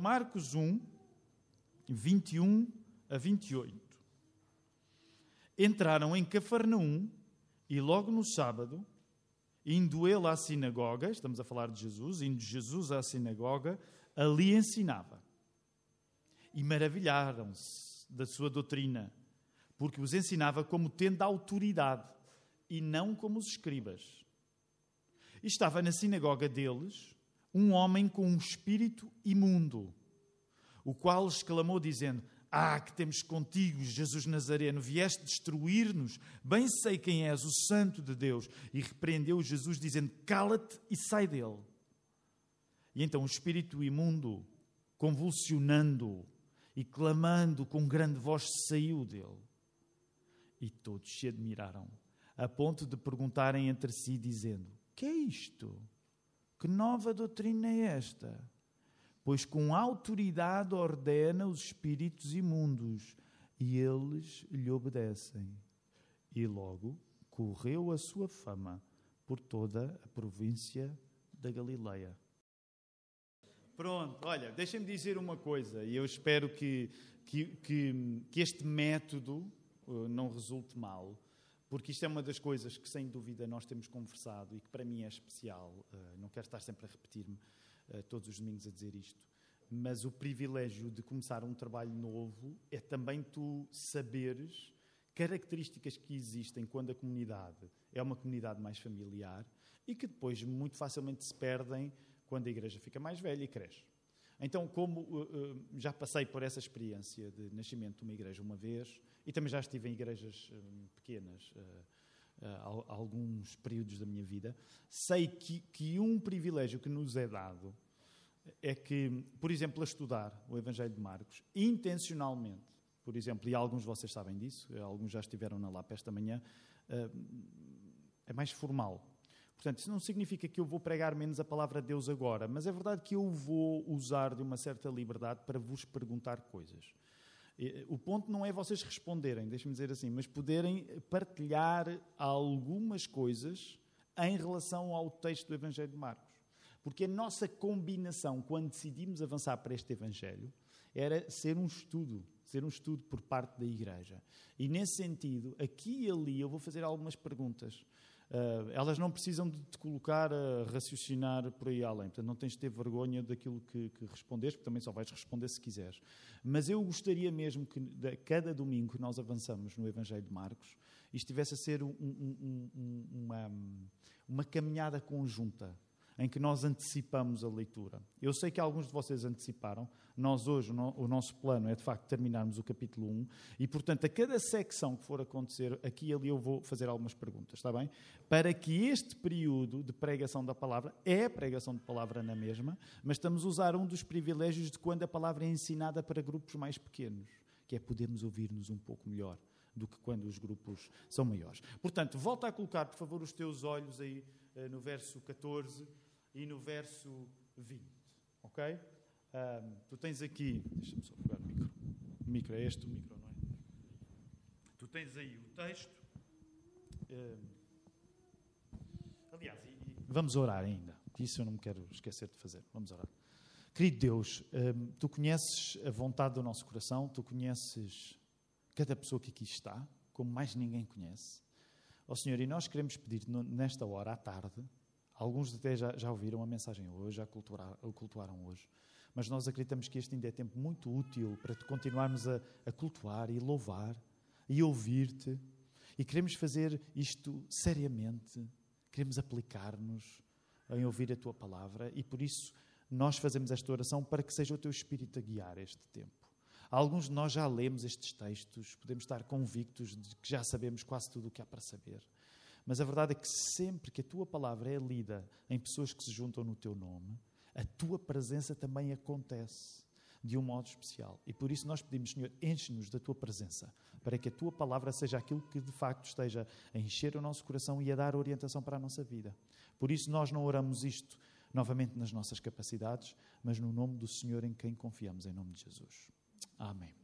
Marcos 1, 21 a 28. Entraram em Cafarnaum e logo no sábado, indo ele à sinagoga, estamos a falar de Jesus, indo Jesus à sinagoga, ali ensinava. E maravilharam-se da sua doutrina, porque os ensinava como tendo autoridade e não como os escribas. E estava na sinagoga deles um homem com um espírito imundo, o qual exclamou, dizendo: Ah, que temos contigo, Jesus Nazareno, vieste destruir-nos. Bem sei quem és, o Santo de Deus. E repreendeu Jesus, dizendo: Cala-te e sai dele. E então o espírito imundo, convulsionando e clamando com grande voz, saiu dele. E todos se admiraram, a ponto de perguntarem entre si, dizendo: Que é isto? Que nova doutrina é esta? Pois com autoridade ordena os espíritos imundos e eles lhe obedecem. E logo correu a sua fama por toda a província da Galileia. Pronto, olha, deixem-me dizer uma coisa, e eu espero que, que, que, que este método uh, não resulte mal porque isto é uma das coisas que, sem dúvida, nós temos conversado e que para mim é especial. Uh, não quero estar sempre a repetir-me uh, todos os domingos a dizer isto, mas o privilégio de começar um trabalho novo é também tu saberes características que existem quando a comunidade é uma comunidade mais familiar e que depois muito facilmente se perdem quando a igreja fica mais velha e cresce. Então, como uh, uh, já passei por essa experiência de nascimento de uma igreja uma vez, e também já estive em igrejas uh, pequenas alguns períodos da minha vida, sei que, que um privilégio que nos é dado é que, por exemplo, a estudar o Evangelho de Marcos, intencionalmente, por exemplo, e alguns de vocês sabem disso, alguns já estiveram na LAP esta manhã, é mais formal. Portanto, isso não significa que eu vou pregar menos a palavra de Deus agora, mas é verdade que eu vou usar de uma certa liberdade para vos perguntar coisas. O ponto não é vocês responderem, deixe-me dizer assim, mas poderem partilhar algumas coisas em relação ao texto do Evangelho de Marcos. Porque a nossa combinação, quando decidimos avançar para este Evangelho, era ser um estudo, ser um estudo por parte da Igreja. E nesse sentido, aqui e ali, eu vou fazer algumas perguntas. Uh, elas não precisam de te colocar a raciocinar por aí além. Portanto, não tens de ter vergonha daquilo que, que respondeste, porque também só vais responder se quiseres. Mas eu gostaria mesmo que, de, cada domingo que nós avançamos no Evangelho de Marcos, isto tivesse a ser um, um, um, uma, uma caminhada conjunta em que nós antecipamos a leitura. Eu sei que alguns de vocês anteciparam. Nós hoje, o nosso plano é de facto terminarmos o capítulo 1 e, portanto, a cada secção que for acontecer, aqui e ali eu vou fazer algumas perguntas, está bem? Para que este período de pregação da palavra é pregação de palavra na mesma, mas estamos a usar um dos privilégios de quando a palavra é ensinada para grupos mais pequenos, que é podermos ouvir-nos um pouco melhor do que quando os grupos são maiores. Portanto, volta a colocar, por favor, os teus olhos aí eh, no verso 14 e no verso 20. Ok? Um, tu tens aqui. Deixa-me só pegar o micro. O micro é este, o micro, não é? Tu tens aí o texto. Um, aliás, e, e vamos orar ainda. Isso eu não me quero esquecer de fazer. Vamos orar. Querido Deus, um, tu conheces a vontade do nosso coração, tu conheces cada pessoa que aqui está, como mais ninguém conhece. Ó oh, Senhor, e nós queremos pedir nesta hora, à tarde, Alguns até já, já ouviram a mensagem hoje, já cultuaram, cultuaram hoje. Mas nós acreditamos que este ainda é tempo muito útil para continuarmos a, a cultuar e louvar e ouvir-te. E queremos fazer isto seriamente. Queremos aplicar-nos em ouvir a tua palavra e por isso nós fazemos esta oração para que seja o teu Espírito a guiar este tempo. Alguns de nós já lemos estes textos, podemos estar convictos de que já sabemos quase tudo o que há para saber. Mas a verdade é que sempre que a tua palavra é lida em pessoas que se juntam no teu nome, a tua presença também acontece de um modo especial. E por isso nós pedimos, Senhor, enche-nos da tua presença, para que a tua palavra seja aquilo que de facto esteja a encher o nosso coração e a dar orientação para a nossa vida. Por isso nós não oramos isto novamente nas nossas capacidades, mas no nome do Senhor em quem confiamos, em nome de Jesus. Amém.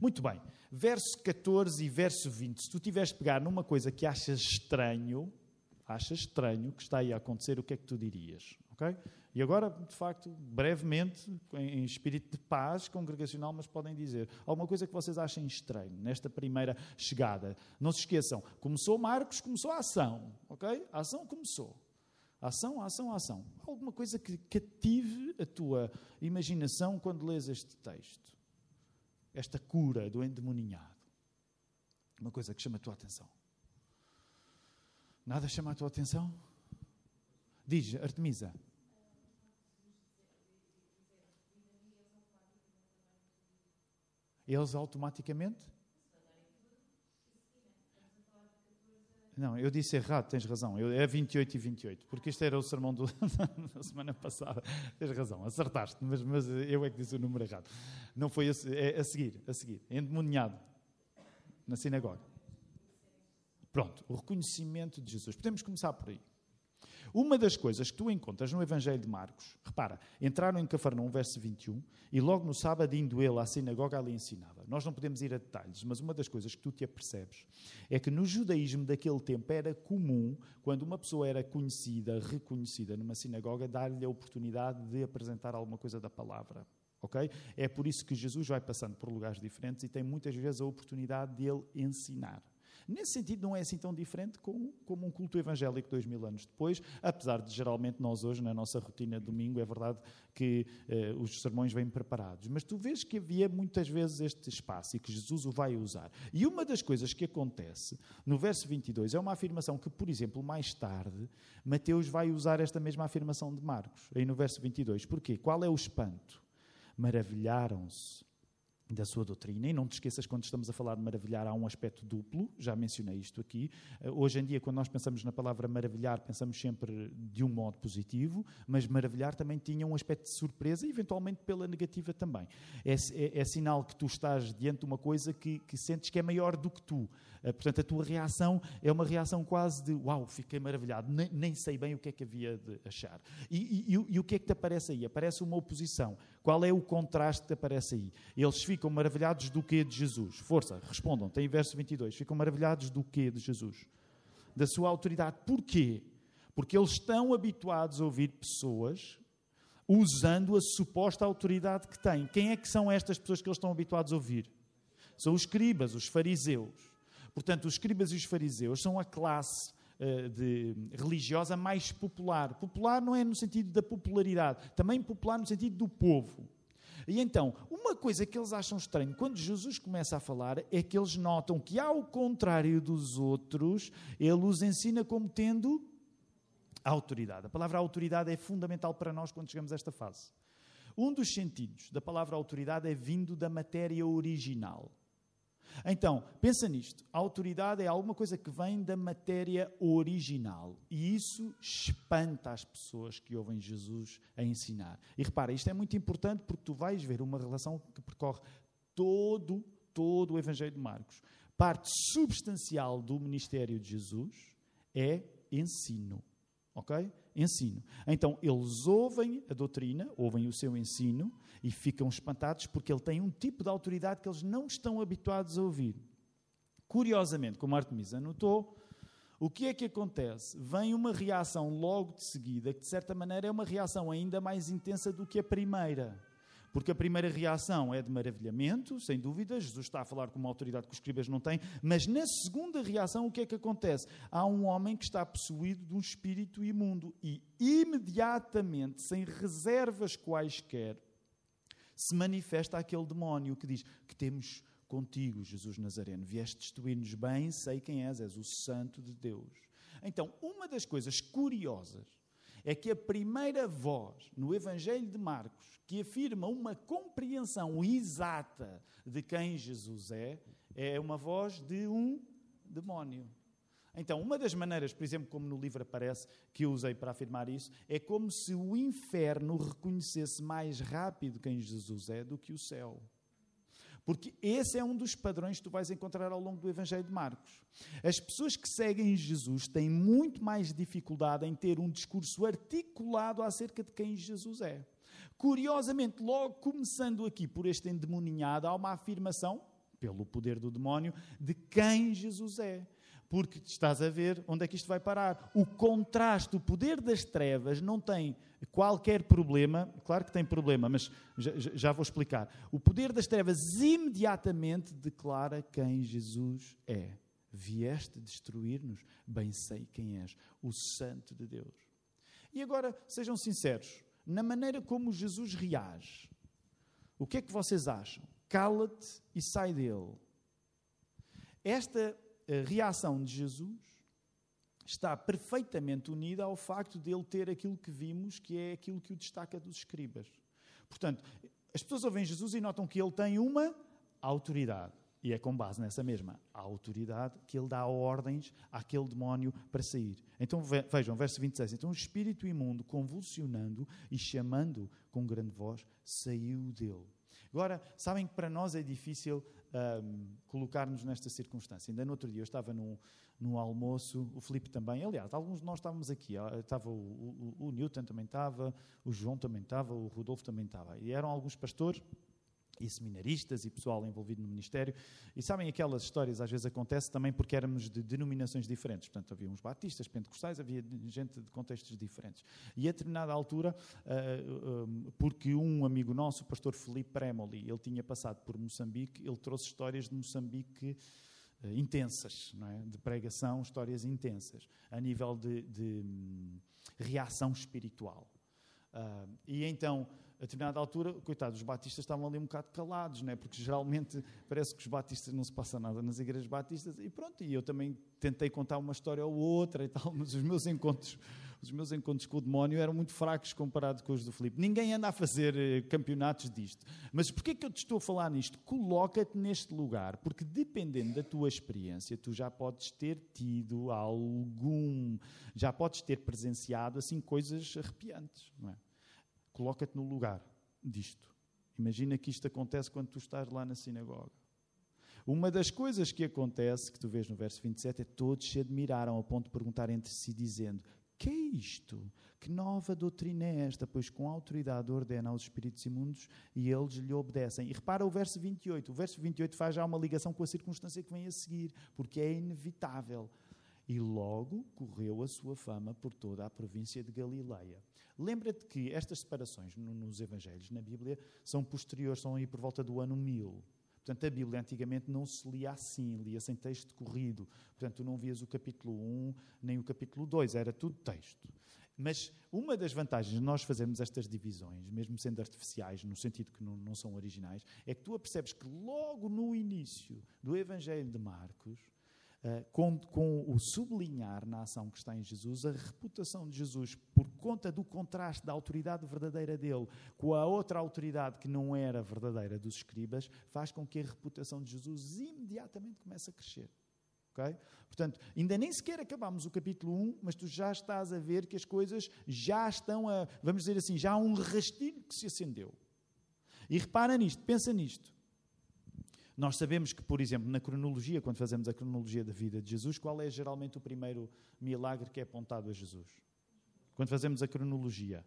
Muito bem, verso 14 e verso 20. Se tu tiveres de pegar numa coisa que achas estranho, achas estranho que está aí a acontecer, o que é que tu dirias? Ok? E agora, de facto, brevemente, em espírito de paz congregacional, mas podem dizer alguma coisa que vocês achem estranho nesta primeira chegada. Não se esqueçam, começou Marcos, começou a ação, ok? A ação começou. Ação, ação, ação. Alguma coisa que cative a tua imaginação quando lês este texto. Esta cura do endemoninhado. Uma coisa que chama a tua atenção. Nada chama a tua atenção? Diz, Artemisa. Eles automaticamente? Não, eu disse errado, tens razão. Eu, é 28 e 28, porque isto era o sermão do, da semana passada. Tens razão, acertaste, mas, mas, eu é que disse o número errado. Não foi é a seguir, a seguir. Endemoniado na sinagoga. Pronto, o reconhecimento de Jesus. Podemos começar por aí. Uma das coisas que tu encontras no Evangelho de Marcos, repara, entraram em Cafarnaum, verso 21, e logo no sábado, indo ele à sinagoga, ali ensinava. Nós não podemos ir a detalhes, mas uma das coisas que tu te apercebes é que no judaísmo daquele tempo era comum, quando uma pessoa era conhecida, reconhecida numa sinagoga, dar-lhe a oportunidade de apresentar alguma coisa da palavra. Okay? É por isso que Jesus vai passando por lugares diferentes e tem muitas vezes a oportunidade de ele ensinar. Nesse sentido, não é assim tão diferente como, como um culto evangélico dois mil anos depois, apesar de geralmente nós hoje, na nossa rotina de domingo, é verdade que eh, os sermões vêm preparados. Mas tu vês que havia muitas vezes este espaço e que Jesus o vai usar. E uma das coisas que acontece no verso 22 é uma afirmação que, por exemplo, mais tarde, Mateus vai usar esta mesma afirmação de Marcos, aí no verso 22. Porquê? Qual é o espanto? Maravilharam-se da sua doutrina. E não te esqueças, quando estamos a falar de maravilhar, há um aspecto duplo, já mencionei isto aqui. Eh, hoje em dia, quando nós pensamos na palavra maravilhar, pensamos sempre de um modo positivo, mas maravilhar também tinha um aspecto de surpresa eventualmente, pela negativa também. É, é, é sinal que tu estás diante de uma coisa que, que sentes que é maior do que tu. Eh, portanto, a tua reação é uma reação quase de uau, fiquei maravilhado, nem, nem sei bem o que é que havia de achar. E, e, e, e o que é que te aparece aí? Aparece uma oposição. Qual é o contraste que aparece aí? Eles ficam maravilhados do que de Jesus? Força, respondam. Tem verso 22. Ficam maravilhados do que de Jesus? Da sua autoridade. Porquê? Porque eles estão habituados a ouvir pessoas usando a suposta autoridade que têm. Quem é que são estas pessoas que eles estão habituados a ouvir? São os escribas, os fariseus. Portanto, os escribas e os fariseus são a classe eh, de, religiosa mais popular. Popular não é no sentido da popularidade, também popular no sentido do povo. E então, uma coisa que eles acham estranho quando Jesus começa a falar é que eles notam que, ao contrário dos outros, ele os ensina como tendo autoridade. A palavra autoridade é fundamental para nós quando chegamos a esta fase. Um dos sentidos da palavra autoridade é vindo da matéria original. Então, pensa nisto. A autoridade é alguma coisa que vem da matéria original. E isso espanta as pessoas que ouvem Jesus a ensinar. E repara, isto é muito importante porque tu vais ver uma relação que percorre todo, todo o Evangelho de Marcos. Parte substancial do ministério de Jesus é ensino. Ok? Ensino. Então, eles ouvem a doutrina, ouvem o seu ensino e ficam espantados porque ele tem um tipo de autoridade que eles não estão habituados a ouvir. Curiosamente, como Artemisa notou, o que é que acontece? Vem uma reação logo de seguida, que de certa maneira é uma reação ainda mais intensa do que a primeira. Porque a primeira reação é de maravilhamento, sem dúvida, Jesus está a falar com uma autoridade que os escribas não têm, mas na segunda reação o que é que acontece? Há um homem que está possuído de um espírito imundo e imediatamente, sem reservas quaisquer, se manifesta aquele demónio que diz que temos contigo, Jesus Nazareno, vieste destruir-nos bem, sei quem és, és o Santo de Deus. Então, uma das coisas curiosas é que a primeira voz no Evangelho de Marcos que afirma uma compreensão exata de quem Jesus é, é uma voz de um demónio. Então, uma das maneiras, por exemplo, como no livro aparece, que eu usei para afirmar isso, é como se o inferno reconhecesse mais rápido quem Jesus é do que o céu. Porque esse é um dos padrões que tu vais encontrar ao longo do Evangelho de Marcos. As pessoas que seguem Jesus têm muito mais dificuldade em ter um discurso articulado acerca de quem Jesus é. Curiosamente, logo começando aqui por este endemoninhado, há uma afirmação, pelo poder do demónio, de quem Jesus é. Porque estás a ver onde é que isto vai parar. O contraste, o poder das trevas não tem qualquer problema, claro que tem problema, mas já, já vou explicar. O poder das trevas imediatamente declara quem Jesus é. Vieste destruir-nos, bem sei quem és, o Santo de Deus. E agora, sejam sinceros, na maneira como Jesus reage, o que é que vocês acham? Cala-te e sai dele. Esta reação de Jesus está perfeitamente unida ao facto de ele ter aquilo que vimos, que é aquilo que o destaca dos escribas. Portanto, as pessoas ouvem Jesus e notam que ele tem uma autoridade. E é com base nessa mesma autoridade que ele dá ordens àquele demónio para sair. Então vejam, verso 26. Então o espírito imundo, convulsionando e chamando com grande voz, saiu dele. Agora, sabem que para nós é difícil um, colocar-nos nesta circunstância. Ainda no outro dia eu estava num, num almoço, o Felipe também, aliás, alguns de nós estávamos aqui, estava o, o, o Newton também estava, o João também estava, o Rodolfo também estava. E eram alguns pastores e seminaristas e pessoal envolvido no ministério. E sabem, aquelas histórias às vezes acontecem também porque éramos de denominações diferentes. Portanto, havia uns batistas, pentecostais, havia gente de contextos diferentes. E a determinada altura, uh, uh, porque um amigo nosso, o pastor Felipe Premoli, ele tinha passado por Moçambique, ele trouxe histórias de Moçambique uh, intensas, não é? de pregação, histórias intensas, a nível de, de um, reação espiritual. e então determinada altura, coitados, os batistas estavam ali um bocado calados, né? porque geralmente parece que os batistas não se passa nada nas igrejas batistas, e pronto, e eu também tentei contar uma história ou outra e tal, mas os meus encontros, os meus encontros com o demónio eram muito fracos comparados com os do Filipe. Ninguém anda a fazer eh, campeonatos disto. Mas porquê que eu te estou a falar nisto? Coloca-te neste lugar, porque dependendo da tua experiência, tu já podes ter tido algum, já podes ter presenciado assim coisas arrepiantes, não é? Coloca-te no lugar disto. Imagina que isto acontece quando tu estás lá na sinagoga. Uma das coisas que acontece, que tu vês no verso 27, é todos se admiraram a ponto de perguntar entre si, dizendo: Que é isto? Que nova doutrina é esta? Pois com autoridade ordena aos espíritos imundos e eles lhe obedecem. E repara o verso 28. O verso 28 faz já uma ligação com a circunstância que vem a seguir, porque é inevitável. E logo correu a sua fama por toda a província de Galileia. Lembra-te que estas separações nos Evangelhos, na Bíblia, são posteriores, são aí por volta do ano 1000. Portanto, a Bíblia antigamente não se lia assim, lia-se em texto corrido. Portanto, tu não vias o capítulo 1 nem o capítulo 2, era tudo texto. Mas uma das vantagens de nós fazermos estas divisões, mesmo sendo artificiais, no sentido que não, não são originais, é que tu percebes que logo no início do Evangelho de Marcos, eh, com, com, o sublinhar na ação que está em Jesus, a reputação de Jesus, por conta do contraste da autoridade verdadeira dele com a outra autoridade que não era verdadeira dos escribas, faz com que a reputação de Jesus imediatamente comece a crescer. Okay? Portanto, ainda nem sequer acabamos o capítulo 1, mas tu já estás a ver que as coisas já estão a, vamos dizer assim, já há um rastilho que se acendeu. E repara nisto, pensa nisto. Nós sabemos que, por exemplo, na cronologia, quando fazemos a cronologia da vida de Jesus, qual é geralmente o primeiro milagre que é apontado a Jesus? Quando fazemos a cronologia.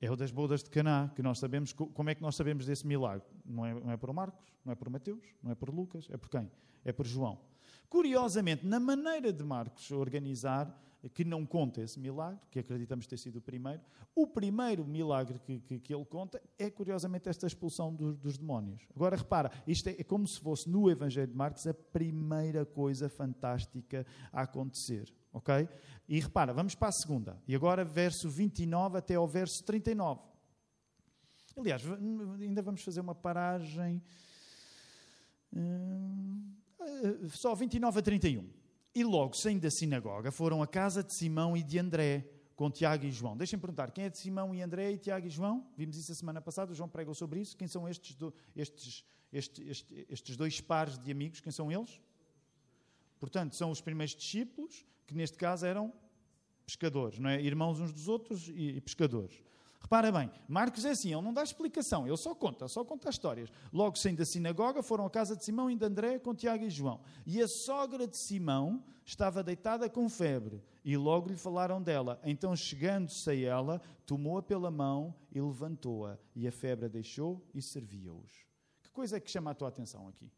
É o das bodas de Caná, que nós sabemos, como é que nós sabemos desse milagre? Não é, não é por Marcos, não é por Mateus, não é por Lucas, é por quem? É por João. Curiosamente, na maneira de Marcos organizar, que não conta esse milagre, que acreditamos ter sido o primeiro. O primeiro milagre que, que, que ele conta é, curiosamente, esta expulsão do, dos demónios. Agora, repara, isto é, é como se fosse no Evangelho de Marcos a primeira coisa fantástica a acontecer. Ok? E repara, vamos para a segunda. E agora, verso 29 até ao verso 39. Aliás, ainda vamos fazer uma paragem. Hum, só 29 a 31. E logo, saindo da sinagoga, foram à casa de Simão e de André, com Tiago e João. Deixem-me perguntar, quem é de Simão e André e Tiago e João? Vimos isso a semana passada, o João pregou sobre isso. Quem são estes, do, estes, estes, estes, estes dois pares de amigos? Quem são eles? Portanto, são os primeiros discípulos, que neste caso eram pescadores, não é? Irmãos uns dos outros e, e pescadores. Repara bem, Marcos é assim, ele não dá explicação, ele só conta, só conta histórias. Logo saindo da sinagoga, foram à casa de Simão e de André com Tiago e João. E a sogra de Simão estava deitada com febre, e logo lhe falaram dela. Então, chegando-se a ela, tomou-a pela mão e levantou-a, e a febre a deixou e servia-os. Que coisa é que chama a tua atenção aqui?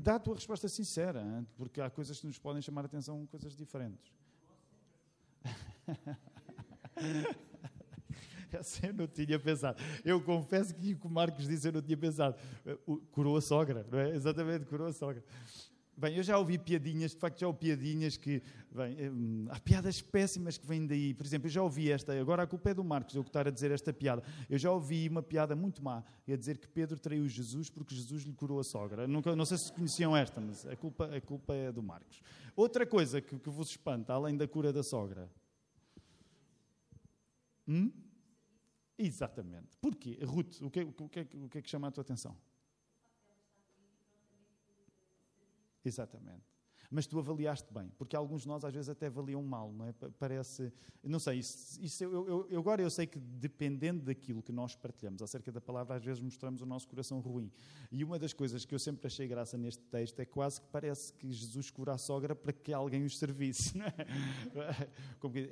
Dá a tua resposta sincera, porque há coisas que nos podem chamar a atenção, coisas diferentes. Essa eu não tinha pensado. Eu confesso que o o Marcos disse eu não tinha pensado. Curou a sogra, não é? Exatamente, curou a sogra. Bem, eu já ouvi piadinhas, de facto já ouvi piadinhas que. Bem, hum, há piadas péssimas que vêm daí. Por exemplo, eu já ouvi esta, agora a culpa é do Marcos, eu que estar a dizer esta piada. Eu já ouvi uma piada muito má, a dizer que Pedro traiu Jesus porque Jesus lhe curou a sogra. Nunca, não sei se conheciam esta, mas a culpa, a culpa é do Marcos. Outra coisa que, que vos espanta, além da cura da sogra. Hum? Exatamente. Porquê? Ruth, o que, o, que, o que é que chama a tua atenção? Exatamente. Mas tu avaliaste bem, porque alguns de nós às vezes até avaliam mal, não é? Parece. Não sei, isso, isso eu, eu, agora eu sei que dependendo daquilo que nós partilhamos acerca da palavra, às vezes mostramos o nosso coração ruim. E uma das coisas que eu sempre achei graça neste texto é quase que parece que Jesus cura a sogra para que alguém os servisse. É? Como que,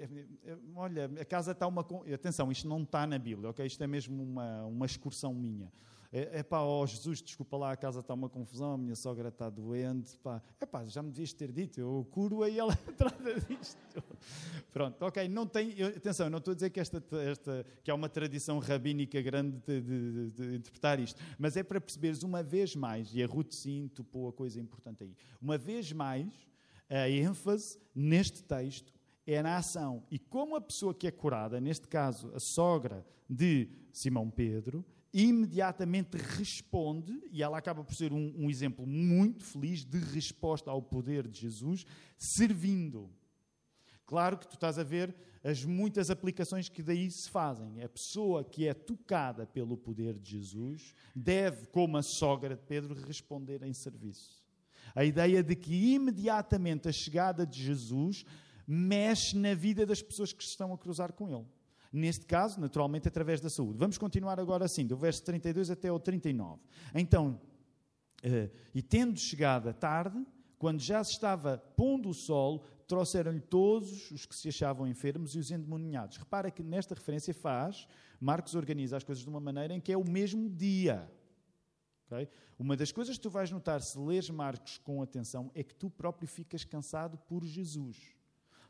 olha, a casa está uma. Atenção, isto não está na Bíblia, ok? Isto é mesmo uma, uma excursão minha. É, é pá, ó oh, Jesus, desculpa lá, a casa está uma confusão, a minha sogra está doente. Pá. É pá, já me devias ter dito, eu curo aí ela trata disto. Pronto, ok, não tem, eu, atenção, eu não estou a dizer que, esta, esta, que há uma tradição rabínica grande de, de, de, interpretar isto, mas é para perceberes uma vez mais, e a Ruth sim topou a coisa importante aí, uma vez mais, a ênfase neste texto é na ação. E como a pessoa que é curada, neste caso a sogra de Simão Pedro, imediatamente responde, e ela acaba por ser um, um, exemplo muito feliz de resposta ao poder de Jesus, servindo. Claro que tu estás a ver as muitas aplicações que daí se fazem. A pessoa que é tocada pelo poder de Jesus deve, como a sogra de Pedro, responder em serviço. A ideia de que imediatamente a chegada de Jesus mexe na vida das pessoas que estão a cruzar com ele. Neste caso, naturalmente, através da saúde. Vamos continuar agora assim, do verso 32 até o 39. Então, uh, e tendo chegado a tarde, quando já se estava pondo o sol, trouxeram-lhe todos os que se achavam enfermos e os endemoniados. Repara que nesta referência faz, Marcos organiza as coisas de uma maneira em que é o mesmo dia. Okay? Uma das coisas que tu vais notar se lês Marcos com atenção é que tu próprio ficas cansado por Jesus.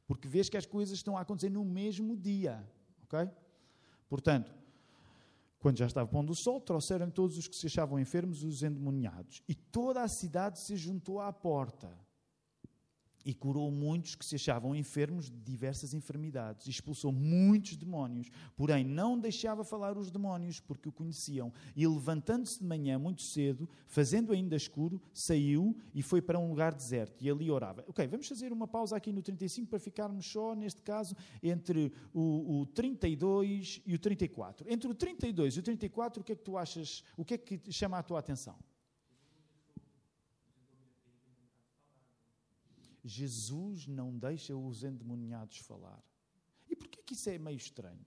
Porque vês que as coisas estão a acontecer no mesmo dia. Ok? Portanto, quando já estava pondo o sol, trouxeram todos os que se achavam enfermos os endemoniados. E toda a cidade se juntou à porta e curou muitos que se achavam enfermos de diversas enfermidades, expulsou muitos demónios, porém não deixava falar os demónios, porque o conheciam. E levantando-se de manhã muito cedo, fazendo ainda escuro, saiu e foi para um lugar deserto e ali orava. Ok, vamos fazer uma pausa aqui no 35 para ficarmos só, neste caso, entre o, o 32 e o 34. Entre o 32 e o 34, o que é que tu achas, o que é que chama a tua atenção? Jesus não deixa os endemoniados falar. E por que isso é meio estranho?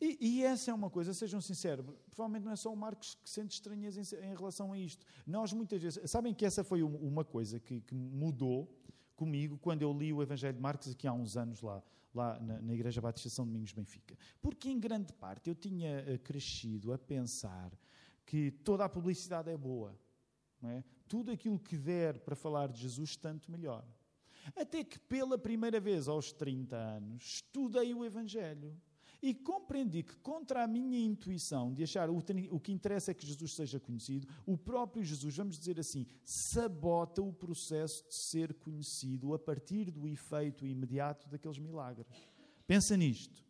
E, e, essa é uma coisa, sejam sinceros, provavelmente não é só o Marcos que sente estranheza em, em relação a isto. Nós muitas vezes, sabem que essa foi uma coisa que, que, mudou comigo quando eu li o Evangelho de Marcos aqui há uns anos lá lá na, na Igreja Batista São Domingos Benfica. Porque, em grande parte, eu tinha eh, crescido a pensar que toda a publicidade é boa. É? Tudo aquilo que der para falar de Jesus, tanto melhor. Até que, pela primeira vez aos 30 anos, estudei o Evangelho e compreendi que, contra a minha intuição de achar o, que interessa é que Jesus seja conhecido, o próprio Jesus, vamos dizer assim, sabota o processo de ser conhecido a partir do efeito imediato daqueles milagres. Pensa nisto.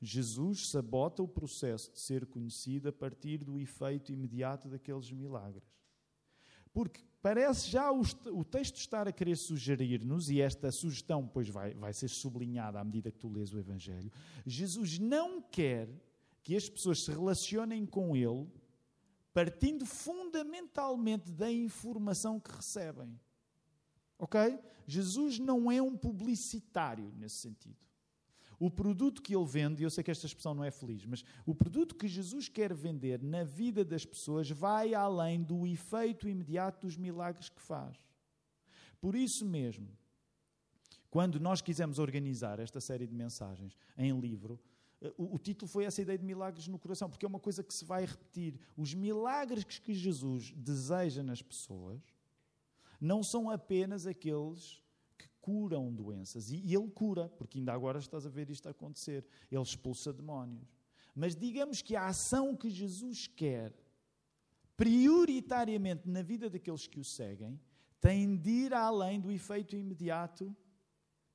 Jesus sabota o processo de ser conhecido a partir do efeito imediato daqueles milagres. Porque parece já o, o texto estar a querer sugerir-nos, e esta sugestão depois vai, vai ser sublinhada à medida que tu lês o Evangelho, Jesus não quer que as pessoas se relacionem com Ele partindo fundamentalmente da informação que recebem. Ok? Jesus não é um publicitário nesse sentido. O produto que ele vende, eu sei que esta expressão não é feliz, mas o produto que Jesus quer vender na vida das pessoas vai além do efeito imediato dos milagres que faz. Por isso mesmo, quando nós quisemos organizar esta série de mensagens em livro, o, o, título foi essa ideia de milagres no coração, porque é uma coisa que se vai repetir. Os milagres que Jesus deseja nas pessoas não são apenas aqueles que curam doenças. E, ele cura, porque ainda agora estás a ver isto acontecer. Ele expulsa demónios. Mas digamos que a ação que Jesus quer, prioritariamente na vida daqueles que o seguem, tem de ir além do efeito imediato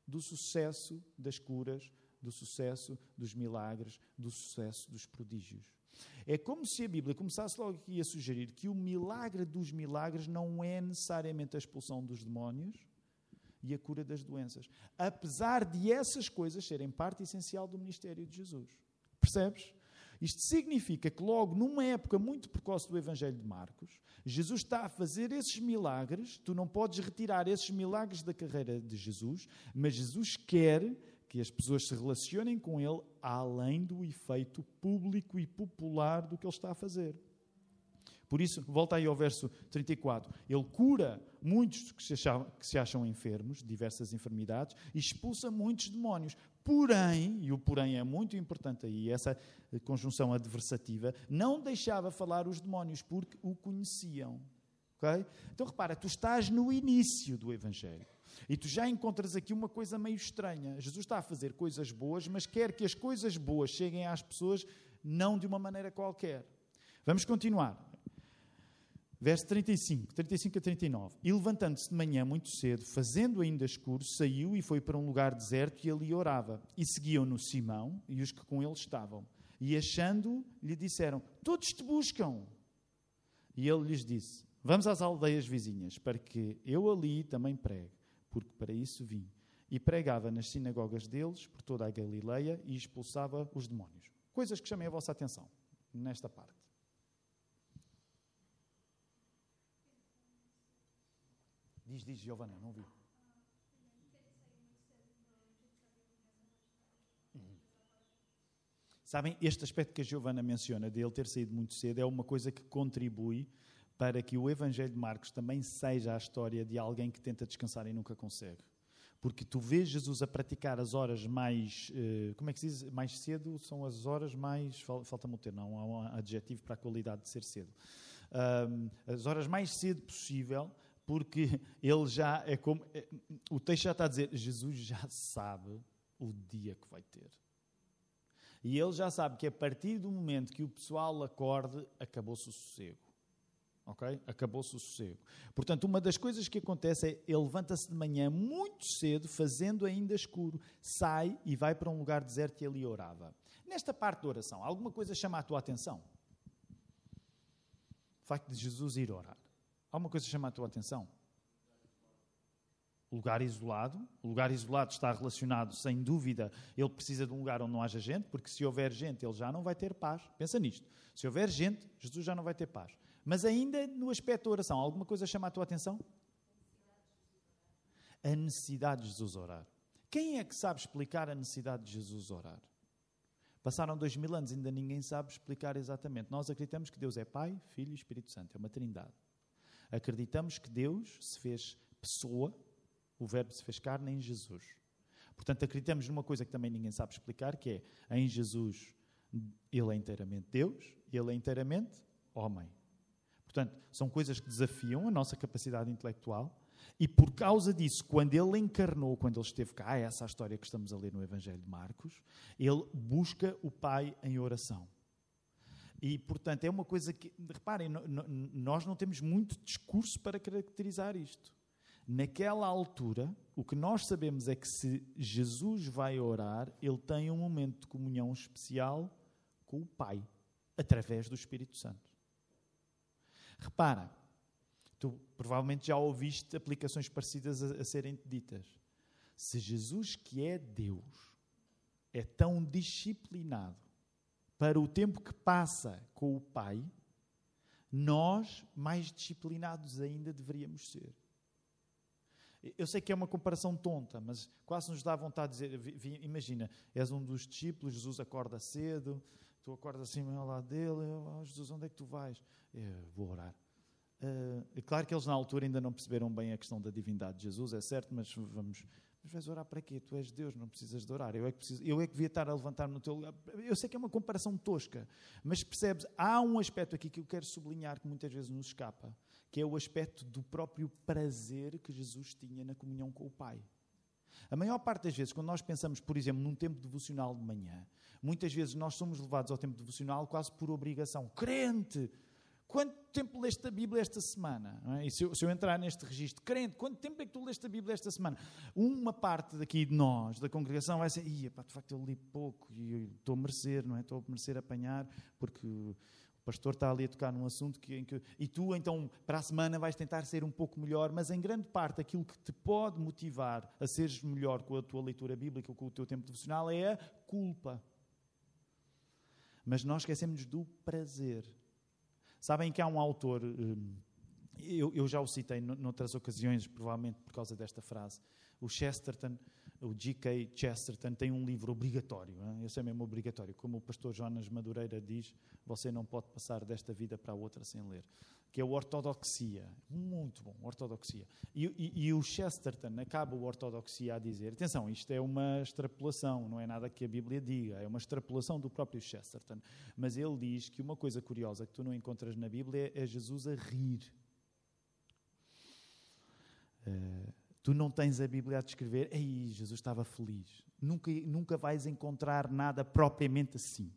do sucesso das curas, do sucesso dos milagres, do sucesso dos prodígios. É como se a Bíblia começasse logo aqui a sugerir que o milagre dos milagres não é necessariamente a expulsão dos demónios e a cura das doenças, apesar de essas coisas serem parte essencial do ministério de Jesus. Percebes? Isto significa que, logo numa época muito precoce do Evangelho de Marcos, Jesus está a fazer esses milagres. Tu não podes retirar esses milagres da carreira de Jesus, mas Jesus quer que as pessoas se relacionem com ele além do efeito público e popular do que ele está a fazer. Por isso, volta aí ao verso 34. Ele cura muitos que se, acham, que se acham enfermos, diversas enfermidades, e expulsa muitos demónios. Porém, e o porém é muito importante aí, essa conjunção adversativa, não deixava falar os demónios porque o conheciam. Okay? Então repara, tu estás no início do Evangelho. E tu já encontras aqui uma coisa meio estranha. Jesus está a fazer coisas boas, mas quer que as coisas boas cheguem às pessoas não de uma maneira qualquer. Vamos continuar. Verso 35, 35 a 39. E levantando-se de manhã muito cedo, fazendo ainda escuro, saiu e foi para um lugar deserto e ali orava. E seguiam-no Simão e os que com ele estavam. E achando, lhe disseram: Todos te buscam. E ele lhes disse: Vamos às aldeias vizinhas, para que eu ali também pregue, porque para isso vim. E pregava nas sinagogas deles, por toda a Galileia, e expulsava os demónios. Coisas que chamem a vossa atenção nesta parte. Diz, diz, Giovana, não vi. Uhum. Sabem, este aspecto que a Giovana menciona, de ele ter saído muito cedo, é uma coisa que contribui para que o Evangelho de Marcos também seja a história de alguém que tenta descansar e nunca consegue. Porque tu vês Jesus a praticar as horas mais, eh, como é que se diz, mais cedo, são as horas mais, falta-me o ter, não há um adjetivo para a qualidade de ser cedo. as horas mais cedo possível, porque ele já é como. É, o texto já está a dizer: Jesus já sabe o dia que vai ter. E ele já sabe que a partir do momento que o pessoal acorde, acabou-se o sossego. Ok? Acabou-se o sossego. Portanto, uma das coisas que acontece é ele levanta-se de manhã muito cedo, fazendo ainda escuro, sai e vai para um lugar deserto e ali orava. Nesta parte da oração, alguma coisa chama a tua atenção? O facto de Jesus ir orar. Alguma coisa chama a tua atenção? Lugar isolado. O lugar isolado está relacionado, sem dúvida, ele precisa de um lugar onde não haja gente, porque se houver gente, ele já não vai ter paz. Pensa nisto. Se houver gente, Jesus já não vai ter paz. Mas ainda no aspecto da oração, alguma coisa chama a tua atenção? A necessidade de Jesus orar. Quem é que sabe explicar a necessidade de Jesus orar? Passaram dois mil anos, ainda ninguém sabe explicar exatamente. Nós acreditamos que Deus é Pai, Filho e Espírito Santo, é uma trindade. Acreditamos que Deus se fez pessoa, o Verbo se fez carne em Jesus. Portanto, acreditamos numa coisa que também ninguém sabe explicar, que é em Jesus ele é inteiramente Deus, ele é inteiramente homem. Portanto, são coisas que desafiam a nossa capacidade intelectual. E por causa disso, quando ele encarnou, quando ele esteve cá, essa é a história que estamos a ler no Evangelho de Marcos, ele busca o Pai em oração. E, portanto, é uma coisa que, reparem, nós não temos muito discurso para caracterizar isto. Naquela altura, o que nós sabemos é que se Jesus vai orar, ele tem um momento de comunhão especial com o Pai, através do Espírito Santo. Repara, tu provavelmente já ouviste aplicações parecidas a, a serem ditas. Se Jesus, que é Deus, é tão disciplinado para o tempo que passa com o Pai, nós, mais disciplinados ainda, deveríamos ser. Eu sei que é uma comparação tonta, mas quase nos dá vontade de dizer: imagina, és um dos discípulos, Jesus acorda cedo, tu acordas assim ao lado dele, oh, Jesus, onde é que tu vais? Eu vou orar. Uh, é claro que eles na altura ainda não perceberam bem a questão da divindade de Jesus, é certo, mas vamos. Mas vais orar para quê? Tu és Deus, não precisas de orar. Eu é que, preciso, eu é que devia estar a levantar-me no teu lugar. Eu sei que é uma comparação tosca, mas percebes? Há um aspecto aqui que eu quero sublinhar que muitas vezes nos escapa, que é o aspecto do próprio prazer que Jesus tinha na comunhão com o Pai. A maior parte das vezes, quando nós pensamos, por exemplo, num tempo devocional de manhã, muitas vezes nós somos levados ao tempo devocional quase por obrigação. Crente! Quanto tempo leste a Bíblia esta semana? É? E se eu, se eu, entrar neste registro, crente, quanto tempo é que tu leste a Bíblia esta semana? Uma parte daqui de nós, da congregação, vai ser, Ia, pá, de facto eu li pouco e estou a merecer, não é? Estou a merecer apanhar, porque o pastor está ali a tocar num assunto que, que, e tu então para a semana vais tentar ser um pouco melhor, mas em grande parte aquilo que te pode motivar a seres melhor com a tua leitura bíblica ou com o teu tempo devocional é a culpa. Mas nós esquecemos do prazer. Sabem que há um autor, hum, eu, já o citei noutras ocasiões, provavelmente por causa desta frase, o Chesterton, o G.K. Chesterton, tem um livro obrigatório, esse é mesmo obrigatório. Como o pastor Jonas Madureira diz, você não pode passar desta vida para a outra sem ler. Que é o Ortodoxia. Muito bom, Ortodoxia. E, e, e o Chesterton acaba o Ortodoxia a dizer: atenção, isto é uma extrapolação, não é nada que a Bíblia diga, é uma extrapolação do próprio Chesterton. Mas ele diz que uma coisa curiosa que tu não encontras na Bíblia é Jesus a rir. Uh, Tu não tens a Bíblia a descrever, ei, Jesus estava feliz. Nunca, nunca vais encontrar nada propriamente assim.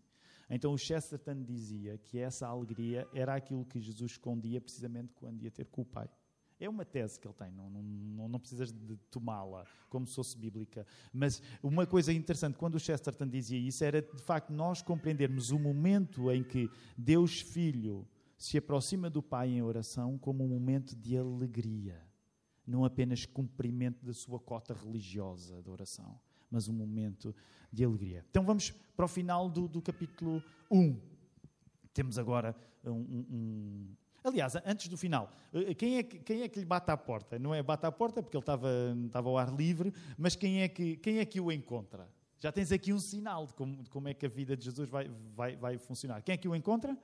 Então o Chesterton dizia que essa alegria era aquilo que Jesus escondia precisamente quando ia ter com o Pai. É uma tese que ele tem, não, não, não precisas de tomá-la como se fosse bíblica. Mas uma coisa interessante, quando o Chesterton dizia isso, era de facto nós compreendermos o momento em que Deus Filho se aproxima do Pai em oração como um momento de alegria não apenas cumprimento da sua cota religiosa de oração, mas um momento de alegria. Então vamos para o final do, do capítulo 1. Temos agora um, um, Aliás, antes do final, eh, quem é, que, quem é que lhe bate à porta? Não é bate à porta porque ele estava, estava ao ar livre, mas quem é, que, quem é que o encontra? Já tens aqui um sinal de como, de como é que a vida de Jesus vai, vai, vai funcionar. Quem é que o encontra?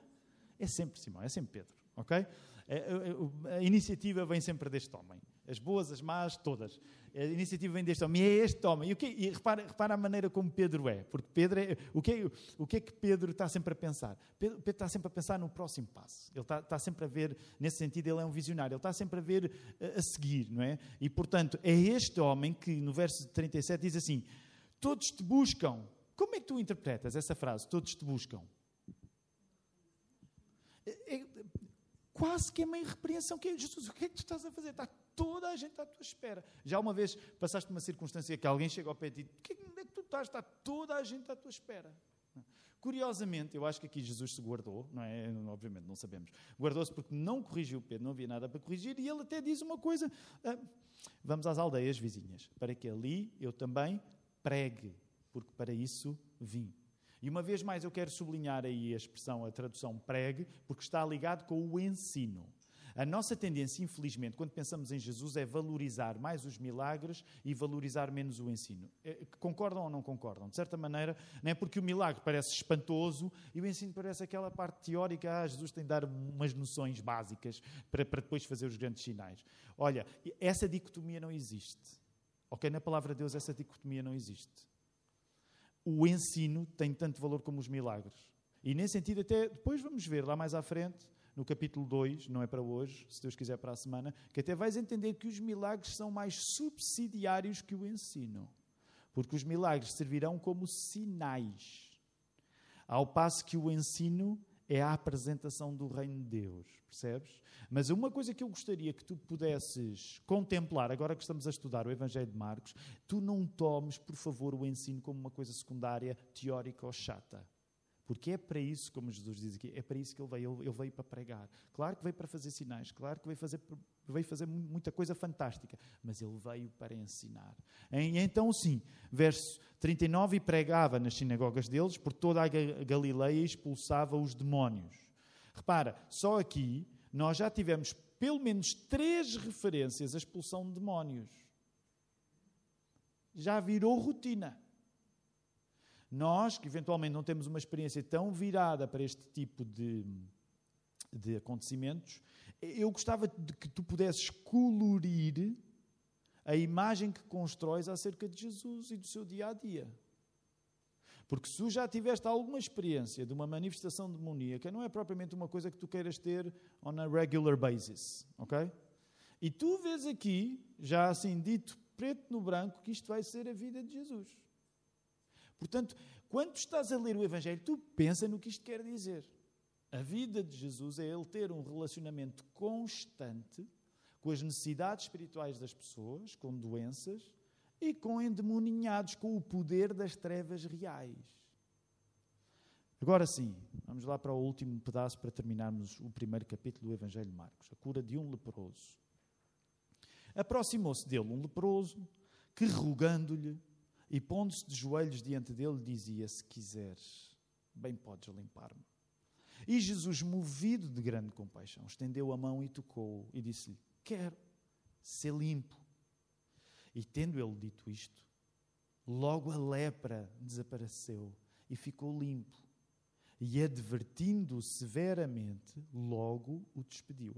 É sempre Simão, é sempre Pedro. Ok? É, é, a iniciativa vem sempre deste homem. As boas, as más, todas. A iniciativa vem deste homem. E é este homem. E, o que, e repara, repara, a maneira como Pedro é. Porque Pedro é, o, que é, o que é que Pedro está sempre a pensar? Pedro, Pedro está sempre a pensar no próximo passo. Ele está, está, sempre a ver, nesse sentido, ele é um visionário. Ele está sempre a ver a, a seguir, não é? E, portanto, é este homem que, no verso 37, diz assim: Todos te buscam. Como é que tu interpretas essa frase? Todos te buscam. É, é, quase que é uma irrepreensão. Que é, Jesus, o que é que tu estás a fazer? Está toda a gente à tua espera. Já uma vez passaste uma circunstância que alguém chega ao pé de ti, onde é que tu estás? Está toda a gente à tua espera. Curiosamente, eu acho que aqui Jesus se guardou, não é? Obviamente, não sabemos. Guardou-se porque não corrigiu Pedro, não havia nada para corrigir, e ele até diz uma coisa: ah, vamos às aldeias vizinhas, para que ali eu também pregue, porque para isso vim. E uma vez mais eu quero sublinhar aí a expressão, a tradução pregue, porque está ligado com o ensino. A nossa tendência, infelizmente, quando pensamos em Jesus, é valorizar mais os milagres e valorizar menos o ensino. É, concordam ou não concordam? De certa maneira, não é porque o milagre parece espantoso e o ensino parece aquela parte teórica, ah, Jesus tem de dar umas noções básicas para, para depois fazer os grandes sinais. Olha, essa dicotomia não existe. Ok? Na palavra de Deus, essa dicotomia não existe o ensino tem tanto valor como os milagres. E nesse sentido, até depois vamos ver lá mais à frente, no capítulo 2, não é para hoje, se Deus quiser para a semana, que até vais entender que os milagres são mais subsidiários que o ensino. Porque os milagres servirão como sinais. Ao passo que o ensino é a apresentação do reino de Deus, percebes? Mas uma coisa que eu gostaria que tu pudesses contemplar, agora que estamos a estudar o Evangelho de Marcos, tu não tomes, por favor, o ensino como uma coisa secundária, teórica ou chata. Porque é para isso, como Jesus diz aqui, é para isso que ele veio. Ele veio para pregar. Claro que veio para fazer sinais, claro que veio fazer, veio fazer muita coisa fantástica, mas ele veio para ensinar. E então, sim, verso 39, e pregava nas sinagogas deles, por toda a Galileia expulsava os demónios. Repara, só aqui nós já tivemos pelo menos três referências à expulsão de demónios. Já virou rotina. Nós, que eventualmente não temos uma experiência tão virada para este tipo de, de acontecimentos, Eu gostava de que tu pudesses colorir a imagem que constróis acerca de Jesus e do seu dia a dia. Porque se tu já tiveste alguma experiência de uma manifestação demoníaca, não é propriamente uma coisa que tu queiras ter on a regular basis, ok? E tu vês aqui, já assim dito preto no branco, que isto vai ser a vida de Jesus. Portanto, quando estás a ler o Evangelho, tu pensa no que isto quer dizer. A vida de Jesus é ele ter um relacionamento constante com as necessidades espirituais das pessoas, com doenças e com endemoninhados, com o poder das trevas reais. Agora sim, vamos lá para o último pedaço para terminarmos o primeiro capítulo do Evangelho de Marcos, a cura de um leproso. Aproximou-se dele um leproso que, rogando-lhe e pondo-se de joelhos diante dele, dizia: Se quiseres, bem podes limpar-me. E Jesus, movido de grande compaixão, estendeu a mão e tocou e disse-lhe: Quero ser limpo. E tendo ele dito isto, logo a lepra desapareceu e ficou limpo. E advertindo-o severamente, logo o despediu.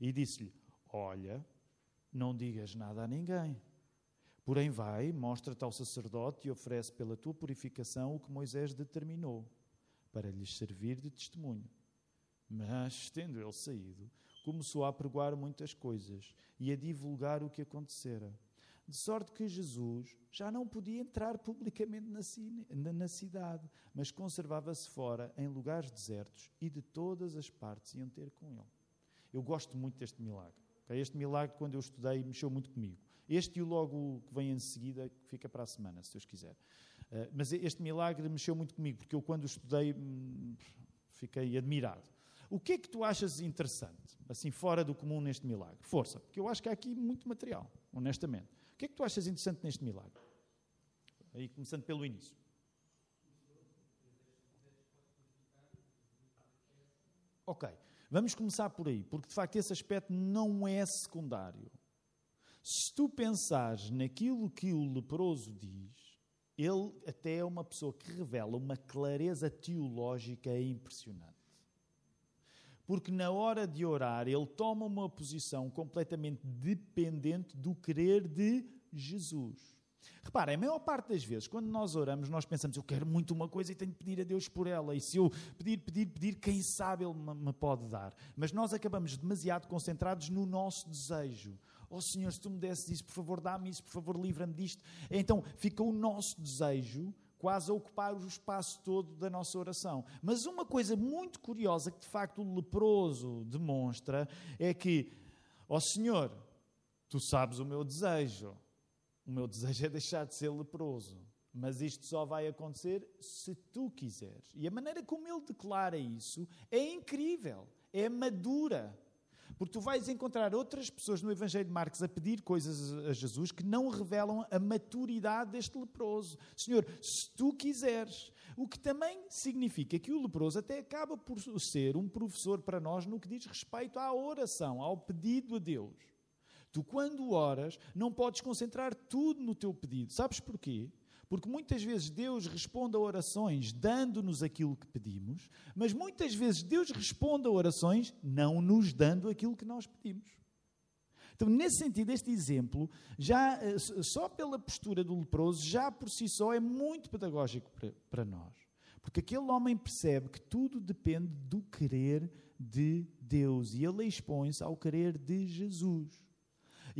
E disse-lhe: Olha, não digas nada a ninguém. Porém, vai, mostra-te ao sacerdote e oferece pela tua purificação o que Moisés determinou, para lhes servir de testemunho. Mas, tendo ele saído, começou a pregoar muitas coisas e a divulgar o que acontecera. De sorte que Jesus já não podia entrar publicamente na cidade, mas conservava-se fora, em lugares desertos, e de todas as partes iam ter com ele. Eu gosto muito deste milagre. Este milagre, quando eu estudei, mexeu muito comigo. Este e logo que vem em seguida, que fica para a semana, se Deus quiser. Uh, mas este milagre mexeu muito comigo, porque eu, quando estudei, hum, fiquei admirado. O que é que tu achas interessante, assim, fora do comum neste milagre? Força, porque eu acho que há aqui muito material, honestamente. O que é que tu achas interessante neste milagre? Aí, começando pelo início. Ok. Vamos começar por aí, porque de facto esse aspecto não é secundário. Se tu pensares naquilo que o leproso diz, ele até é uma pessoa que revela uma clareza teológica impressionante. Porque na hora de orar, ele toma uma posição completamente dependente do querer de Jesus. Reparem, a maior parte das vezes, quando nós oramos, nós pensamos, eu quero muito uma coisa e tenho de pedir a Deus por ela. E se eu pedir, pedir, pedir, quem sabe Ele me pode dar. Mas nós acabamos demasiado concentrados no nosso desejo. Oh Senhor, se tu me desses isso, por favor, dá-me isso, por favor, livra-me disto. Então fica o nosso desejo quase a ocupar o espaço todo da nossa oração. Mas uma coisa muito curiosa que de facto o leproso demonstra é que, ó oh Senhor, tu sabes o meu desejo o meu desejo é deixar de ser leproso. Mas isto só vai acontecer se tu quiseres. E a maneira como ele declara isso é incrível, é madura. Porque tu vais encontrar outras pessoas no Evangelho de Marcos a pedir coisas a Jesus que não revelam a maturidade deste leproso. Senhor, se tu quiseres. O que também significa que o leproso até acaba por ser um professor para nós no que diz respeito à oração, ao pedido a Deus. Tu, quando oras, não podes concentrar tudo no teu pedido. Sabes porquê? Porque muitas vezes Deus responde a orações dando-nos aquilo que pedimos, mas muitas vezes Deus responde a orações não nos dando aquilo que nós pedimos. Então, nesse sentido, este exemplo, já eh, só pela postura do leproso, já por si só é muito pedagógico para, para nós. Porque aquele homem percebe que tudo depende do querer de Deus e ele expõe-se ao querer de Jesus.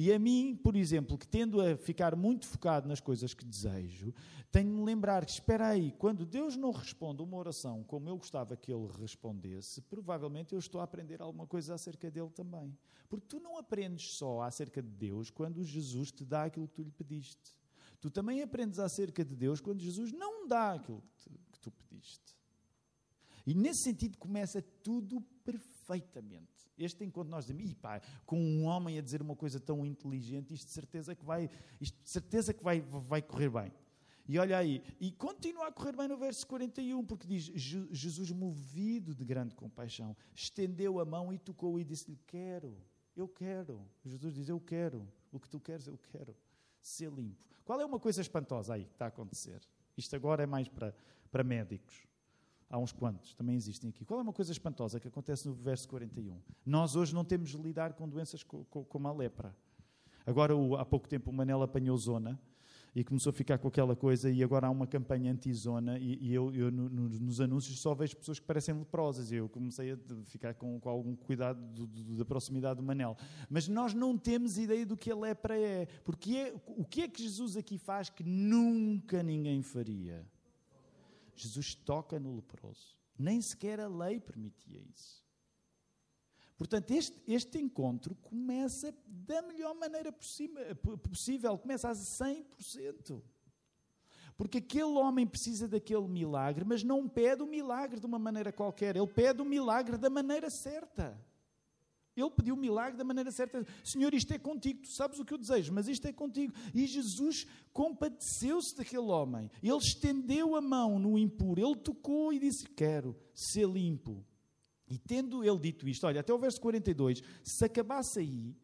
E a mim, por exemplo, que tendo a ficar muito focado nas coisas que desejo, tenho de me lembrar que, espera aí, quando Deus não responde uma oração como eu gostava que Ele respondesse, provavelmente eu estou a aprender alguma coisa acerca dele também. Porque tu não aprendes só acerca de Deus quando Jesus te dá aquilo que tu lhe pediste. Tu também aprendes acerca de Deus quando Jesus não dá aquilo que, tu pediste. E nesse sentido começa tudo perfeitamente. Este encontro nós dizemos, pá, com um homem a dizer uma coisa tão inteligente, isto de certeza que vai, isto de certeza que vai, vai correr bem. E olha aí, e continua a correr bem no verso 41, porque diz: Jesus, movido de grande compaixão, estendeu a mão e tocou e disse-lhe: Quero, eu quero. Jesus diz: Eu quero. O que tu queres, eu quero. Ser limpo. Qual é uma coisa espantosa aí que está a acontecer? Isto agora é mais para, para médicos. Há uns quantos, também existem aqui. Qual é uma coisa espantosa que acontece no verso 41? Nós hoje não temos de lidar com doenças como a lepra. Agora, há pouco tempo, o Manel apanhou zona e começou a ficar com aquela coisa e agora há uma campanha anti-zona e, eu, eu no, no, nos anúncios só vejo pessoas que parecem leprosas e eu comecei a ficar com, com algum cuidado do, do, da proximidade do Manel. Mas nós não temos ideia do que a lepra é. Porque é, o que é que Jesus aqui faz que nunca ninguém faria? Jesus toca no leproso. Nem sequer a lei permitia isso. Portanto, este, este encontro começa da melhor maneira possível, começa a 100%. Porque aquele homem precisa daquele milagre, mas não pede o milagre de uma maneira qualquer, ele pede o milagre da maneira certa. Ele pediu o milagre da maneira certa. Senhor, isto é contigo, tu sabes o que eu desejo, mas isto é contigo. E Jesus compadeceu-se daquele homem. Ele estendeu a mão no impuro, ele tocou e disse: Quero ser limpo. E tendo ele dito isto, olha, até o verso 42, se acabasse aí,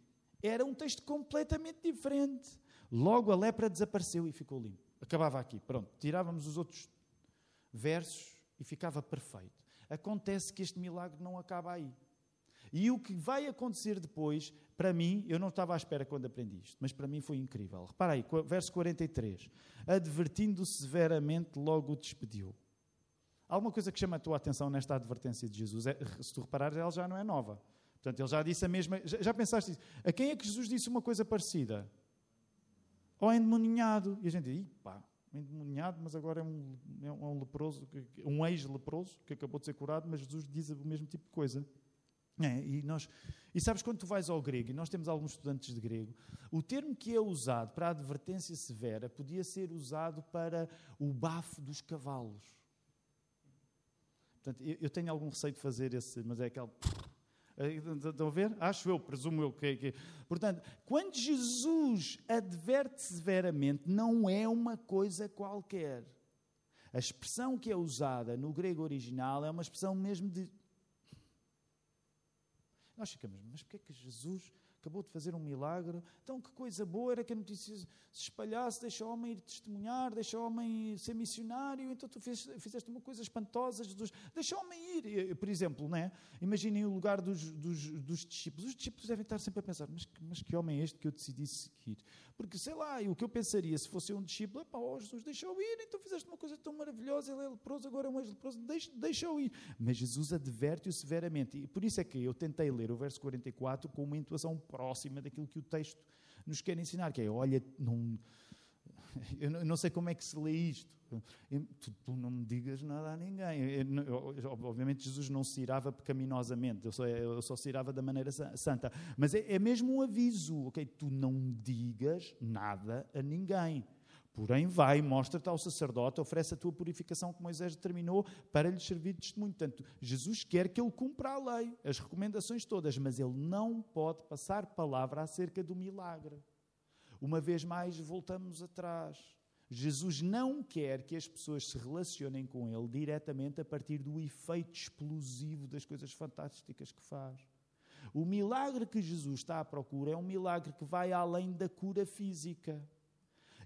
era um texto completamente diferente. Logo a lepra desapareceu e ficou limpo. Acabava aqui, pronto. Tirávamos os outros versos e ficava perfeito. Acontece que este milagre não acaba aí. E o que vai acontecer depois, para mim, eu não estava à espera quando aprendi isto, mas para mim foi incrível. Repara aí, verso 43. Advertindo severamente, logo o despediu. Alguma coisa que chama a tua atenção nesta advertência de Jesus, é, se tu reparares, ela já não é nova. Portanto, ele já disse a mesma. Já, já pensaste isso? A quem é que Jesus disse uma coisa parecida? Ao endemoninhado. E a gente diz, pá, endemoninhado, mas agora é um, é um leproso, um ex-leproso que acabou de ser curado, mas Jesus diz o mesmo tipo de coisa. É, e, nós, e sabes quando tu vais ao grego, e nós temos alguns estudantes de grego, o termo que é usado para a advertência severa podia ser usado para o bafo dos cavalos. Portanto, eu, tenho algum receio de fazer esse, mas é aquele. Estão a ver? Acho eu, presumo eu que, que. Portanto, quando Jesus adverte severamente, não é uma coisa qualquer. A expressão que é usada no grego original é uma expressão mesmo de. Nós ficamos, mas porquê é que Jesus acabou de fazer um milagre. Então, que coisa boa era que a notícia se espalhasse, deixa o homem ir testemunhar, deixa o homem ser missionário. Então, tu fizeste uma coisa espantosa, Jesus, deixa o homem ir. Por exemplo, né? imaginem o lugar dos, dos, dos discípulos. Os discípulos devem estar sempre a pensar: mas, mas que homem é este que eu decidi seguir? Porque, sei lá, o que eu pensaria se fosse um discípulo, é pá, oh, Jesus, deixa-o ir, então fizeste uma coisa tão maravilhosa, ele é leproso, agora é um ex-leproso, deixa-o ir. Mas Jesus adverte-o severamente. E por isso é que eu tentei ler o verso 44 com uma intuação próxima daquilo que o texto nos quer ensinar, que é, olha, não, eu não sei como é que se lê isto. Tu, tu não me digas nada a ninguém. Eu, eu, obviamente, Jesus não se irava pecaminosamente, eu só, eu só se irava da maneira santa. Mas é, é mesmo um aviso, ok? Tu não digas nada a ninguém. Porém, vai, mostra-te ao sacerdote, oferece a tua purificação que Moisés determinou para lhe servir de testemunho. Portanto, Jesus quer que ele cumpra a lei, as recomendações todas, mas ele não pode passar palavra acerca do milagre. Uma vez mais, voltamos atrás. Jesus não quer que as pessoas se relacionem com ele diretamente a partir do efeito explosivo das coisas fantásticas que faz. O milagre que Jesus está à procura é um milagre que vai além da cura física.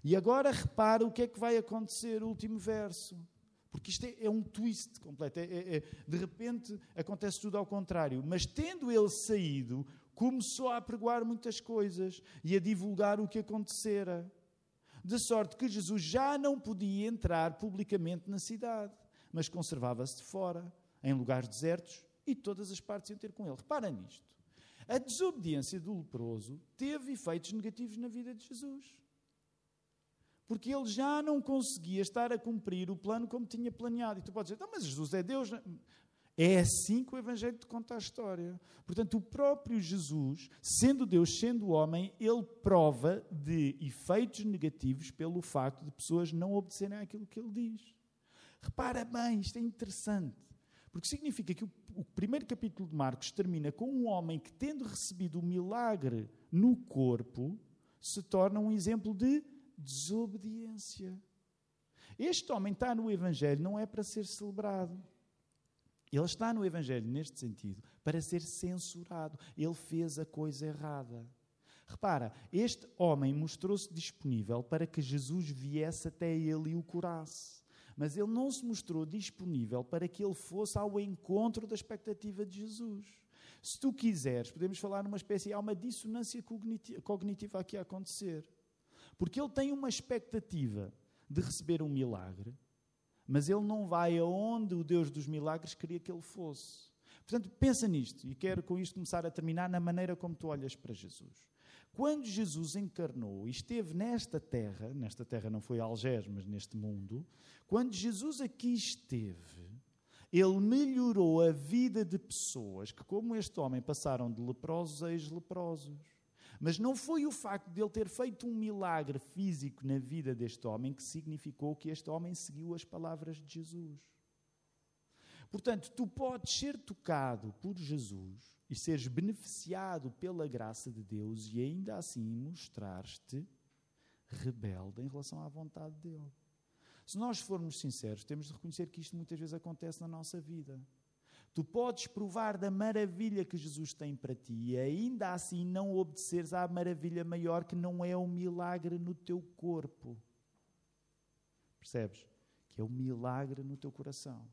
E agora repara o que é que vai acontecer, o último verso. Porque isto é, é um twist completo. É, é, é, de repente acontece tudo ao contrário. Mas tendo ele saído, começou a apregoar muitas coisas e a divulgar o que acontecera. De sorte que Jesus já não podia entrar publicamente na cidade, mas conservava-se de fora, em lugares desertos, e todas as partes iam ter com ele. Repara nisto. A desobediência do leproso teve efeitos negativos na vida de Jesus porque ele já não conseguia estar a cumprir o plano como tinha planeado. E tu podes dizer, mas Jesus é Deus. É assim que o Evangelho te conta a história. Portanto, o próprio Jesus, sendo Deus, sendo homem, ele prova de efeitos negativos pelo facto de pessoas não obedecerem àquilo que ele diz. Repara bem, isto é interessante. Porque significa que o, o primeiro capítulo de Marcos termina com um homem que, tendo recebido o milagre no corpo, se torna um exemplo de desobediência. Este homem está no Evangelho não é para ser celebrado. Ele está no Evangelho, neste sentido, para ser censurado. Ele fez a coisa errada. Repara, este homem mostrou-se disponível para que Jesus viesse até ele e o curasse. Mas ele não se mostrou disponível para que ele fosse ao encontro da expectativa de Jesus. Se tu quiseres, podemos falar numa espécie, há uma dissonância cognitiva aqui a acontecer. Porque ele tem uma expectativa de receber um milagre, mas ele não vai aonde o Deus dos milagres queria que ele fosse. Portanto, pensa nisto, e quero com isto começar a terminar na maneira como tu olhas para Jesus. Quando Jesus encarnou e esteve nesta terra, nesta terra não foi Algés, mas neste mundo, quando Jesus aqui esteve, ele melhorou a vida de pessoas que, como este homem, passaram de leprosos a ex-leprosos. Mas não foi o facto de ele ter feito um milagre físico na vida deste homem que significou que este homem seguiu as palavras de Jesus. Portanto, tu podes ser tocado por Jesus e seres beneficiado pela graça de Deus e ainda assim mostrar-te rebelde em relação à vontade dele. Se nós formos sinceros, temos de reconhecer que isto muitas vezes acontece na nossa vida. Tu podes provar da maravilha que Jesus tem para ti e ainda assim não obedeceres à maravilha maior que não é um milagre no teu corpo. Percebes? Que é um milagre no teu coração.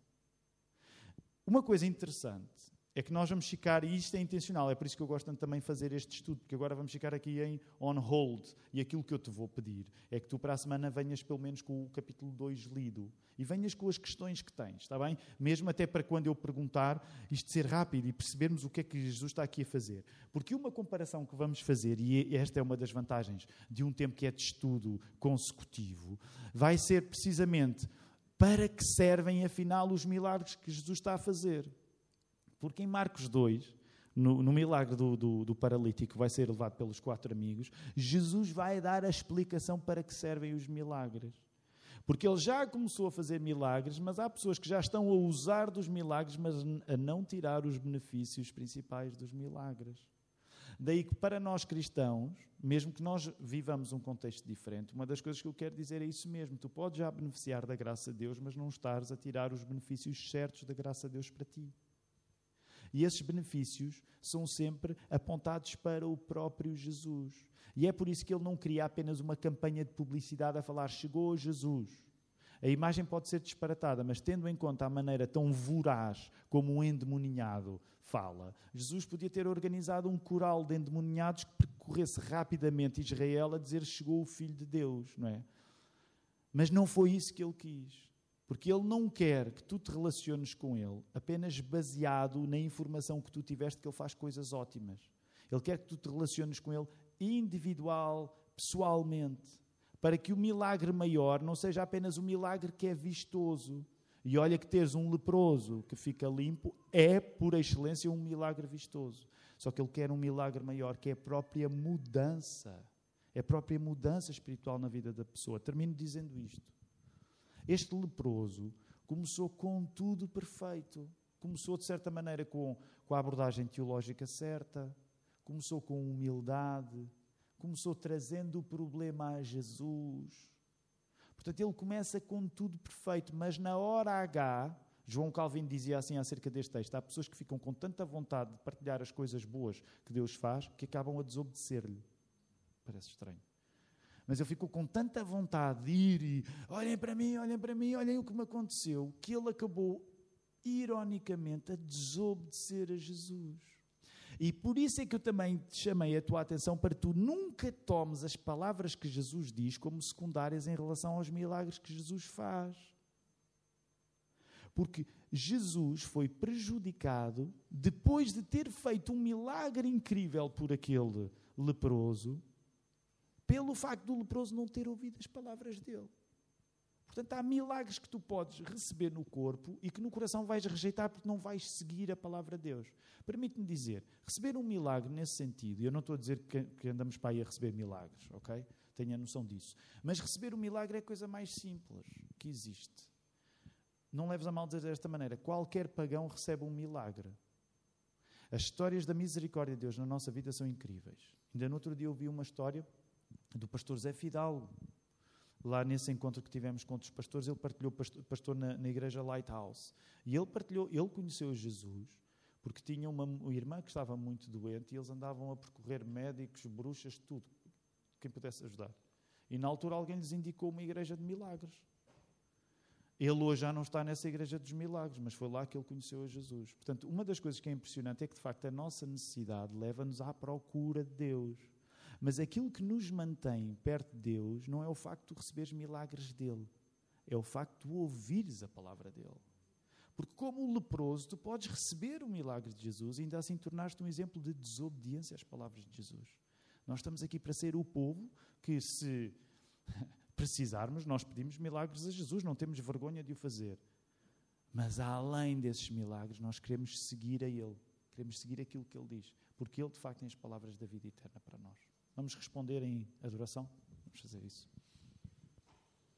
Uma coisa interessante é que nós vamos ficar, e isto é intencional, é por isso que eu gosto de também fazer este estudo, porque agora vamos ficar aqui em on hold. E aquilo que eu te vou pedir é que tu para a semana venhas pelo menos com o capítulo 2 lido e venhas com as questões que tens, está bem? Mesmo até para quando eu perguntar, isto ser rápido e percebermos o que é que Jesus está aqui a fazer. Porque uma comparação que vamos fazer, e esta é uma das vantagens de um tempo que é de estudo consecutivo, vai ser precisamente para que servem afinal os milagres que Jesus está a fazer. Porque em Marcos 2, no, no milagre do, do, do, paralítico que vai ser levado pelos quatro amigos, Jesus vai dar a explicação para que servem os milagres. Porque ele já começou a fazer milagres, mas há pessoas que já estão a usar dos milagres, mas a não tirar os benefícios principais dos milagres. Daí que para nós cristãos, mesmo que nós vivamos um contexto diferente, uma das coisas que eu quero dizer é isso mesmo. Tu podes já beneficiar da graça de Deus, mas não estares a tirar os benefícios certos da graça de Deus para ti. E esses benefícios são sempre apontados para o próprio Jesus. E é por isso que ele não cria apenas uma campanha de publicidade a falar chegou Jesus. A imagem pode ser disparatada, mas tendo em conta a maneira tão voraz como um endemoninhado fala, Jesus podia ter organizado um coral de endemoninhados que percorresse rapidamente Israel a dizer chegou o Filho de Deus, não é? Mas não foi isso que ele quis. Porque Ele não quer que tu te relaciones com Ele apenas baseado na informação que tu tiveste que Ele faz coisas ótimas. Ele quer que tu te relaciones com Ele individual, pessoalmente, para que o milagre maior não seja apenas o milagre que é vistoso. E olha que teres um leproso que fica limpo é, por excelência, um milagre vistoso. Só que Ele quer um milagre maior, que é a própria mudança. É a própria mudança espiritual na vida da pessoa. Termino dizendo isto. Este leproso começou com tudo perfeito. Começou, de certa maneira, com, com a abordagem teológica certa, começou com humildade, começou trazendo o problema a Jesus. Portanto, ele começa com tudo perfeito, mas na hora H, João Calvin dizia assim acerca deste texto: há pessoas que ficam com tanta vontade de partilhar as coisas boas que Deus faz que acabam a desobedecer-lhe. Parece estranho. Mas ele ficou com tanta vontade de ir e olhem para mim, olhem para mim, olhem o que me aconteceu, que ele acabou, ironicamente, a desobedecer a Jesus. E por isso é que eu também te chamei a tua atenção para tu nunca tomes as palavras que Jesus diz como secundárias em relação aos milagres que Jesus faz. Porque Jesus foi prejudicado depois de ter feito um milagre incrível por aquele leproso pelo facto do leproso não ter ouvido as palavras dele. Portanto, há milagres que tu podes receber no corpo e que no coração vais rejeitar porque não vais seguir a palavra de Deus. Permite-me dizer, receber um milagre nesse sentido, e eu não estou a dizer que, andamos para aí a receber milagres, ok? Tenha a noção disso. Mas receber um milagre é a coisa mais simples que existe. Não leves a mal dizer desta maneira. Qualquer pagão recebe um milagre. As histórias da misericórdia de Deus na nossa vida são incríveis. Ainda no outro dia eu vi uma história do pastor Zé Fidalgo. Lá nesse encontro que tivemos com outros pastores, ele partilhou, pastor, na, na, igreja Lighthouse. E ele partilhou, ele conheceu Jesus porque tinha uma, uma irmã que estava muito doente e eles andavam a percorrer médicos, bruxas, tudo, quem pudesse ajudar. E na altura alguém lhes indicou uma igreja de milagres. Ele hoje já não está nessa igreja dos milagres, mas foi lá que ele conheceu a Jesus. Portanto, uma das coisas que é impressionante é que, de facto, a nossa necessidade leva-nos à procura de Deus. Mas aquilo que nos mantém perto de Deus não é o facto de receberes milagres dele, é o facto de ouvires a palavra dele. Porque, como o leproso, tu podes receber o milagre de Jesus e ainda assim tornar-te um exemplo de desobediência às palavras de Jesus. Nós estamos aqui para ser o povo que, se precisarmos, nós pedimos milagres a Jesus, não temos vergonha de o fazer. Mas, além desses milagres, nós queremos seguir a Ele, queremos seguir aquilo que Ele diz, porque Ele, de facto, tem as palavras da vida eterna para nós. Vamos responder em adoração? Vamos fazer isso.